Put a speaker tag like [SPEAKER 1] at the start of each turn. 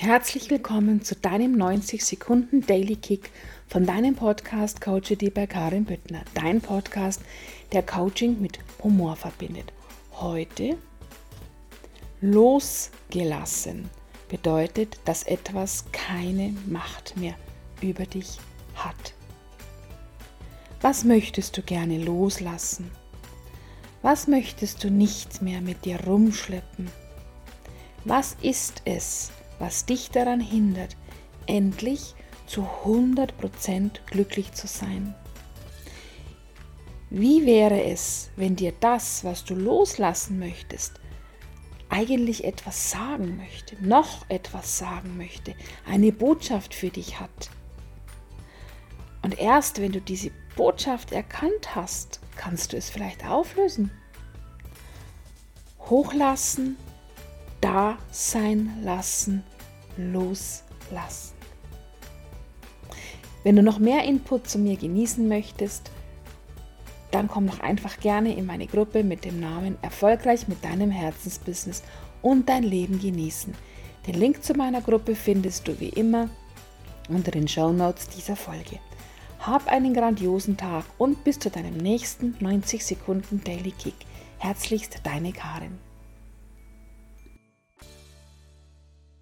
[SPEAKER 1] Herzlich willkommen zu deinem 90 Sekunden Daily Kick von deinem Podcast Coach die bei Karin Büttner. Dein Podcast, der Coaching mit Humor verbindet. Heute losgelassen bedeutet, dass etwas keine Macht mehr über dich hat. Was möchtest du gerne loslassen? Was möchtest du nicht mehr mit dir rumschleppen? Was ist es, was dich daran hindert, endlich zu 100% glücklich zu sein? Wie wäre es, wenn dir das, was du loslassen möchtest, eigentlich etwas sagen möchte, noch etwas sagen möchte, eine Botschaft für dich hat? Und erst wenn du diese Botschaft erkannt hast, kannst du es vielleicht auflösen. Hochlassen, da sein lassen, loslassen. Wenn du noch mehr Input zu mir genießen möchtest, dann komm doch einfach gerne in meine Gruppe mit dem Namen Erfolgreich mit deinem Herzensbusiness und dein Leben genießen. Den Link zu meiner Gruppe findest du wie immer unter den Show Notes dieser Folge. Hab einen grandiosen Tag und bis zu deinem nächsten 90 Sekunden Daily Kick. Herzlichst deine Karin.